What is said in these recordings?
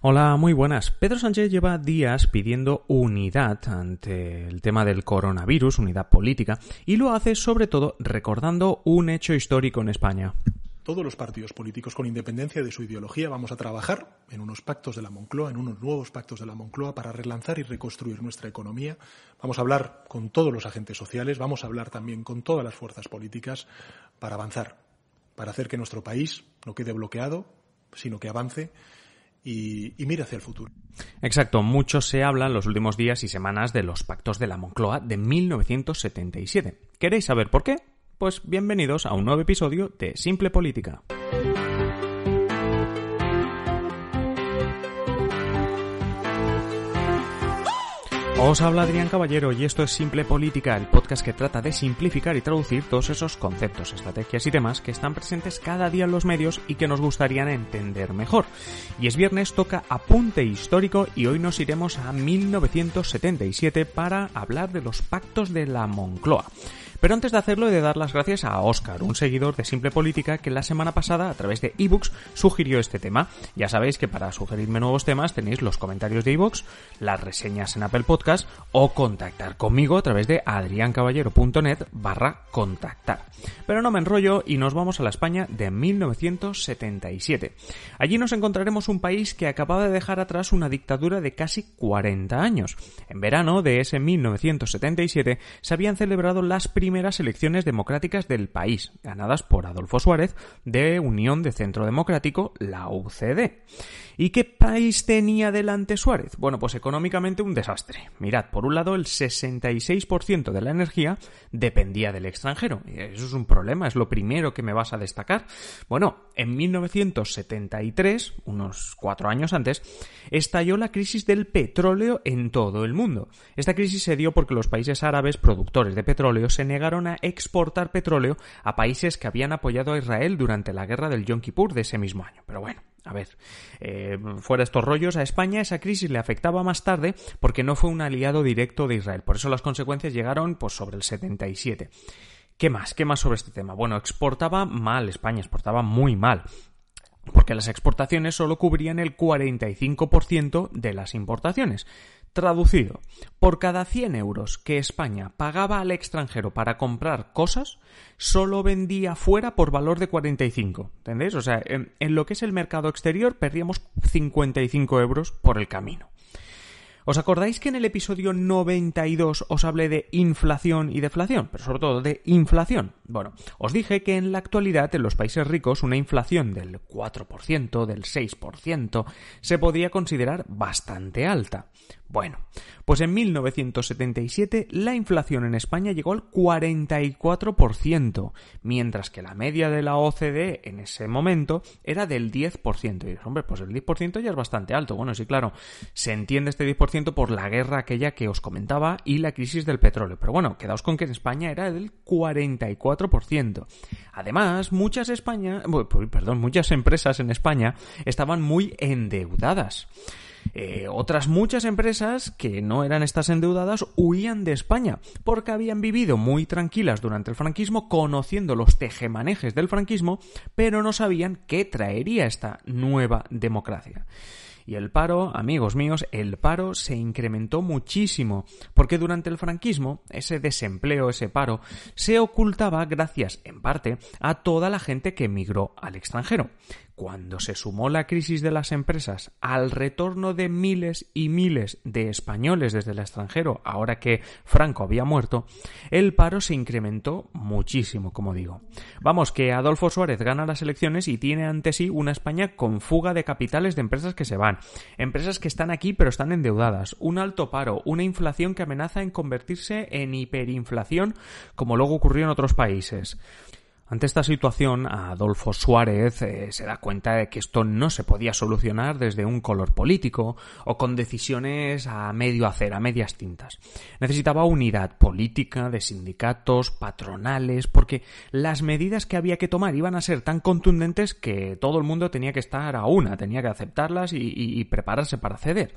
Hola, muy buenas. Pedro Sánchez lleva días pidiendo unidad ante el tema del coronavirus, unidad política, y lo hace sobre todo recordando un hecho histórico en España. Todos los partidos políticos, con independencia de su ideología, vamos a trabajar en unos pactos de la Moncloa, en unos nuevos pactos de la Moncloa para relanzar y reconstruir nuestra economía. Vamos a hablar con todos los agentes sociales, vamos a hablar también con todas las fuerzas políticas para avanzar, para hacer que nuestro país no quede bloqueado, sino que avance y, mira hacia el futuro. Exacto, mucho se habla en los últimos días y semanas de los pactos de la Moncloa de 1977. ¿Queréis saber por qué? Pues bienvenidos a un nuevo episodio de Simple Política. Os habla Adrián Caballero y esto es Simple Política, el podcast que trata de simplificar y traducir todos esos conceptos, estrategias y temas que están presentes cada día en los medios y que nos gustaría entender mejor. Y es viernes, toca apunte histórico y hoy nos iremos a 1977 para hablar de los pactos de la Moncloa. Pero antes de hacerlo he de dar las gracias a Oscar, un seguidor de Simple Política que la semana pasada a través de ebooks sugirió este tema. Ya sabéis que para sugerirme nuevos temas tenéis los comentarios de ebooks, las reseñas en Apple Podcast o contactar conmigo a través de adriancaballero.net barra contactar. Pero no me enrollo y nos vamos a la España de 1977. Allí nos encontraremos un país que acababa de dejar atrás una dictadura de casi 40 años. En verano de ese 1977 se habían celebrado las primeras primeras elecciones democráticas del país, ganadas por Adolfo Suárez de Unión de Centro Democrático, la UCD. ¿Y qué país tenía delante Suárez? Bueno, pues económicamente un desastre. Mirad, por un lado el 66% de la energía dependía del extranjero. Eso es un problema, es lo primero que me vas a destacar. Bueno, en 1973, unos cuatro años antes, estalló la crisis del petróleo en todo el mundo. Esta crisis se dio porque los países árabes productores de petróleo se negaron a exportar petróleo a países que habían apoyado a Israel durante la guerra del Yom Kippur de ese mismo año. Pero bueno, a ver, eh, fuera estos rollos, a España esa crisis le afectaba más tarde porque no fue un aliado directo de Israel. Por eso las consecuencias llegaron pues, sobre el 77. ¿Qué más? ¿Qué más sobre este tema? Bueno, exportaba mal España, exportaba muy mal porque las exportaciones solo cubrían el 45% de las importaciones. Traducido, por cada 100 euros que España pagaba al extranjero para comprar cosas, solo vendía fuera por valor de 45. ¿Entendéis? O sea, en, en lo que es el mercado exterior perdíamos 55 euros por el camino. ¿Os acordáis que en el episodio 92 os hablé de inflación y deflación? Pero sobre todo de inflación. Bueno, os dije que en la actualidad en los países ricos una inflación del 4%, del 6%, se podía considerar bastante alta. Bueno, pues en 1977 la inflación en España llegó al 44%, mientras que la media de la OCDE en ese momento era del 10%. Y hombre, pues el 10% ya es bastante alto. Bueno, sí, claro, se entiende este 10% por la guerra aquella que os comentaba y la crisis del petróleo. Pero bueno, quedaos con que en España era del 44%. Además, muchas España, perdón, muchas empresas en España estaban muy endeudadas. Eh, otras muchas empresas que no eran estas endeudadas huían de España porque habían vivido muy tranquilas durante el franquismo conociendo los tejemanejes del franquismo pero no sabían qué traería esta nueva democracia. Y el paro, amigos míos, el paro se incrementó muchísimo, porque durante el franquismo, ese desempleo, ese paro, se ocultaba gracias, en parte, a toda la gente que emigró al extranjero. Cuando se sumó la crisis de las empresas al retorno de miles y miles de españoles desde el extranjero, ahora que Franco había muerto, el paro se incrementó muchísimo, como digo. Vamos, que Adolfo Suárez gana las elecciones y tiene ante sí una España con fuga de capitales de empresas que se van, empresas que están aquí pero están endeudadas, un alto paro, una inflación que amenaza en convertirse en hiperinflación, como luego ocurrió en otros países. Ante esta situación, Adolfo Suárez eh, se da cuenta de que esto no se podía solucionar desde un color político o con decisiones a medio hacer, a medias tintas. Necesitaba unidad política, de sindicatos, patronales, porque las medidas que había que tomar iban a ser tan contundentes que todo el mundo tenía que estar a una, tenía que aceptarlas y, y prepararse para ceder.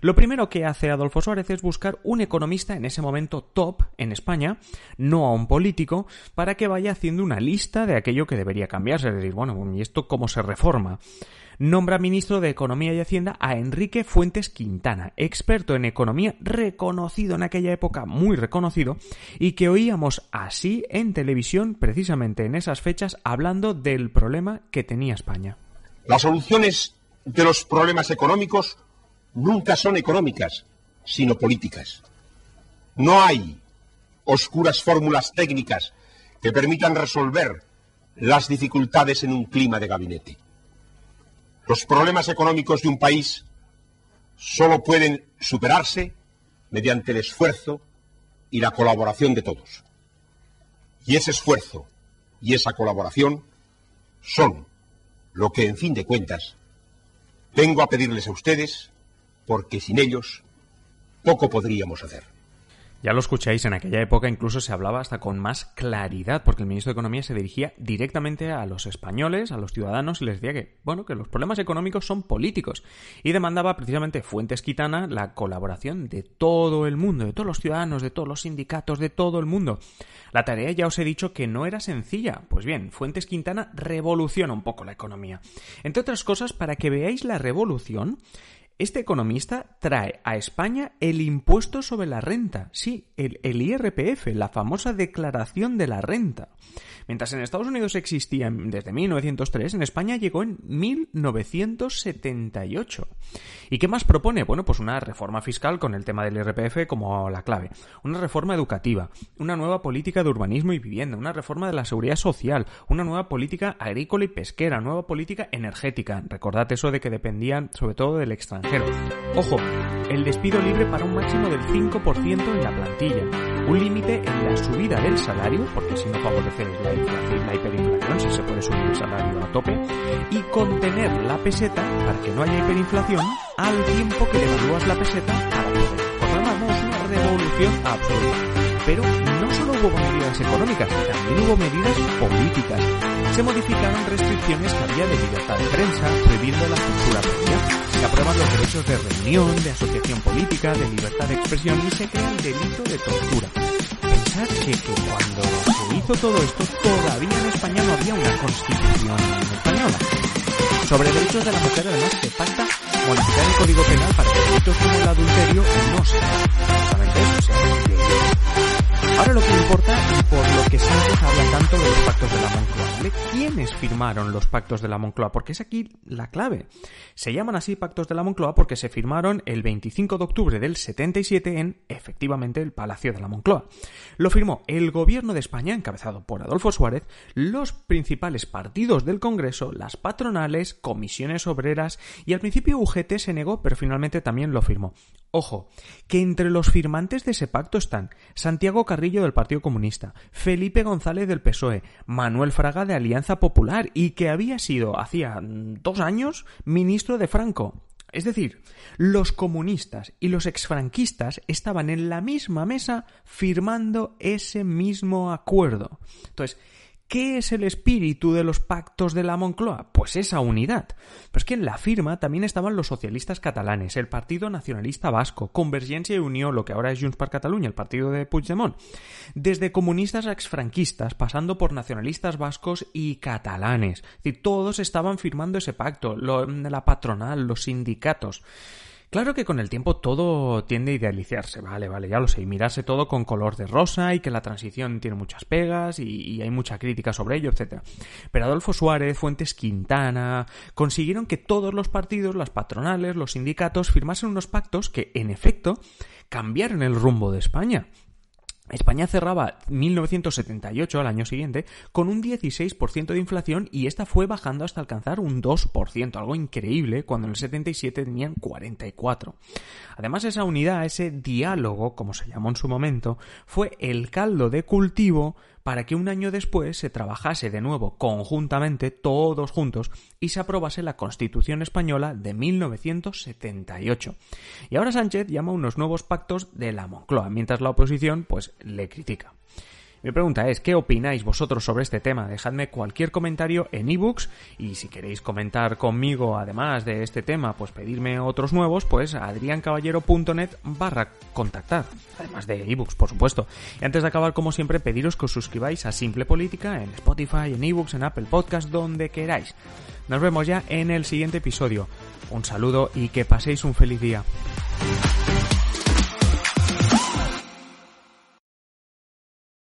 Lo primero que hace Adolfo Suárez es buscar un economista en ese momento top en España, no a un político, para que vaya haciendo una línea lista de aquello que debería cambiarse. Es decir, bueno, ¿y esto cómo se reforma? Nombra ministro de Economía y Hacienda a Enrique Fuentes Quintana, experto en economía reconocido en aquella época, muy reconocido, y que oíamos así en televisión precisamente en esas fechas hablando del problema que tenía España. Las soluciones de los problemas económicos nunca son económicas, sino políticas. No hay oscuras fórmulas técnicas que permitan resolver las dificultades en un clima de gabinete. Los problemas económicos de un país solo pueden superarse mediante el esfuerzo y la colaboración de todos. Y ese esfuerzo y esa colaboración son lo que, en fin de cuentas, vengo a pedirles a ustedes, porque sin ellos poco podríamos hacer. Ya lo escucháis, en aquella época incluso se hablaba hasta con más claridad, porque el ministro de Economía se dirigía directamente a los españoles, a los ciudadanos, y les decía que, bueno, que los problemas económicos son políticos. Y demandaba precisamente Fuentes Quitana la colaboración de todo el mundo, de todos los ciudadanos, de todos los sindicatos, de todo el mundo. La tarea ya os he dicho que no era sencilla. Pues bien, Fuentes Quintana revoluciona un poco la economía. Entre otras cosas, para que veáis la revolución, este economista trae a España el impuesto sobre la renta, sí, el, IRPF, la famosa declaración de la renta. Mientras en Estados Unidos existía desde 1903, en España llegó en 1978. ¿Y qué más propone? Bueno, pues una reforma fiscal con el tema del IRPF como la clave, una reforma educativa, una nueva política de urbanismo y vivienda, una reforma de la seguridad social, una nueva política agrícola y pesquera, nueva política energética. Recordad eso de que dependían sobre todo del extranjero. Ojo, el despido libre para un máximo del 5% en la plantilla, un límite en la subida del salario, porque si no favorece la, la hiperinflación, si se puede subir el salario a tope, y contener la peseta para que no haya hiperinflación al tiempo que devalúas la peseta para poder. Por lo es una revolución absoluta. Pero no hubo medidas económicas, también hubo medidas políticas. Se modificaron restricciones que había de libertad de prensa, prohibiendo la censura previa se aprueban los derechos de reunión, de asociación política, de libertad de expresión y se crea el delito de tortura. Pensad que, cuando se hizo todo esto todavía en España no había una constitución española. Sobre derechos de la mujer además se pacta modificar el código penal para que delitos como el adulterio no sean justamente sean ¿Quiénes firmaron los pactos de la Moncloa? Porque es aquí la clave. Se llaman así pactos de la Moncloa porque se firmaron el 25 de octubre del 77 en, efectivamente, el Palacio de la Moncloa. Lo firmó el gobierno de España, encabezado por Adolfo Suárez, los principales partidos del Congreso, las patronales, comisiones obreras y al principio UGT se negó, pero finalmente también lo firmó. Ojo, que entre los firmantes de ese pacto están Santiago Carrillo del Partido Comunista, Felipe González del PSOE, Manuel Fraga de Alianza Popular y que había sido hacía dos años ministro de Franco. Es decir, los comunistas y los exfranquistas estaban en la misma mesa firmando ese mismo acuerdo. Entonces, ¿Qué es el espíritu de los pactos de la Moncloa? Pues esa unidad. Pero es que en la firma también estaban los socialistas catalanes, el Partido Nacionalista Vasco, Convergencia y Unión, lo que ahora es Junts per Catalunya, el partido de Puigdemont. Desde comunistas a exfranquistas, pasando por nacionalistas vascos y catalanes. Es decir, todos estaban firmando ese pacto, la patronal, los sindicatos. Claro que con el tiempo todo tiende a idealizarse, vale, vale, ya lo sé, y mirarse todo con color de rosa y que la transición tiene muchas pegas y, hay mucha crítica sobre ello, etc. Pero Adolfo Suárez, Fuentes Quintana, consiguieron que todos los partidos, las patronales, los sindicatos firmasen unos pactos que, en efecto, cambiaron el rumbo de España. España cerraba 1978 al año siguiente con un 16% de inflación y esta fue bajando hasta alcanzar un 2%, algo increíble cuando en el 77 tenían 44. Además esa unidad, ese diálogo, como se llamó en su momento, fue el caldo de cultivo para que un año después se trabajase de nuevo conjuntamente, todos juntos, y se aprobase la Constitución española de 1978. Y ahora Sánchez llama unos nuevos pactos de la Moncloa, mientras la oposición pues le critica. Mi pregunta es, ¿qué opináis vosotros sobre este tema? Dejadme cualquier comentario en ebooks y si queréis comentar conmigo además de este tema, pues pedirme otros nuevos, pues adriancaballero.net barra contactar, además de ebooks, por supuesto. Y antes de acabar, como siempre, pediros que os suscribáis a Simple Política en Spotify, en ebooks, en Apple Podcast, donde queráis. Nos vemos ya en el siguiente episodio. Un saludo y que paséis un feliz día.